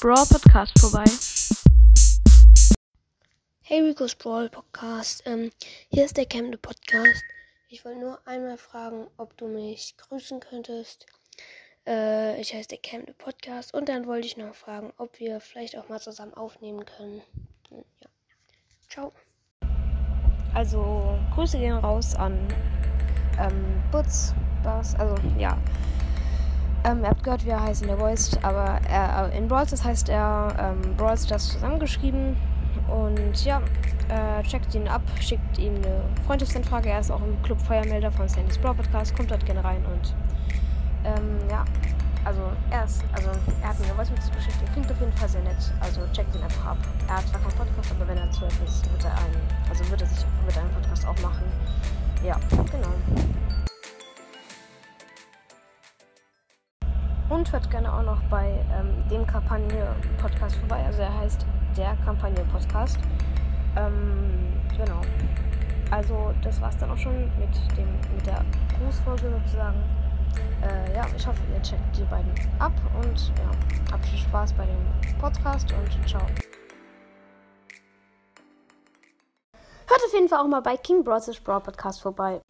Brawl Podcast vorbei. Hey Rico's Brawl Podcast. Ähm, hier ist der Camden Podcast. Ich wollte nur einmal fragen, ob du mich grüßen könntest. Äh, ich heiße der Camden Podcast. Und dann wollte ich noch fragen, ob wir vielleicht auch mal zusammen aufnehmen können. Hm, ja. Ciao. Also, Grüße gehen raus an ähm, Butz, Buzz, also ja. Ähm, ihr habt gehört, wie er heißt in der Voice, aber er, äh, in Brawl Stars heißt er ähm, Brawl Stars zusammengeschrieben. Und ja, äh, checkt ihn ab, schickt ihm eine Freundschaftsanfrage. Er ist auch im Club Feuermelder von Sandy's Brawl Podcast, kommt dort gerne rein und ähm, ja, also er ist, also er hat mir eine Voice geschickt, er klingt auf jeden Fall sehr nett. Also checkt ihn einfach ab. Er hat zwar keinen Podcast, aber wenn er zwölf ist, wird er einen, also wird Und hört gerne auch noch bei ähm, dem Kampagne-Podcast vorbei. Also er heißt der Kampagne-Podcast. Ähm, genau. Also das war's dann auch schon mit, dem, mit der Grußfolge sozusagen. Äh, ja, ich hoffe, ihr checkt die beiden ab und ja, habt viel Spaß bei dem Podcast und ciao. Hört auf jeden Fall auch mal bei King Bros. Brawl Podcast vorbei.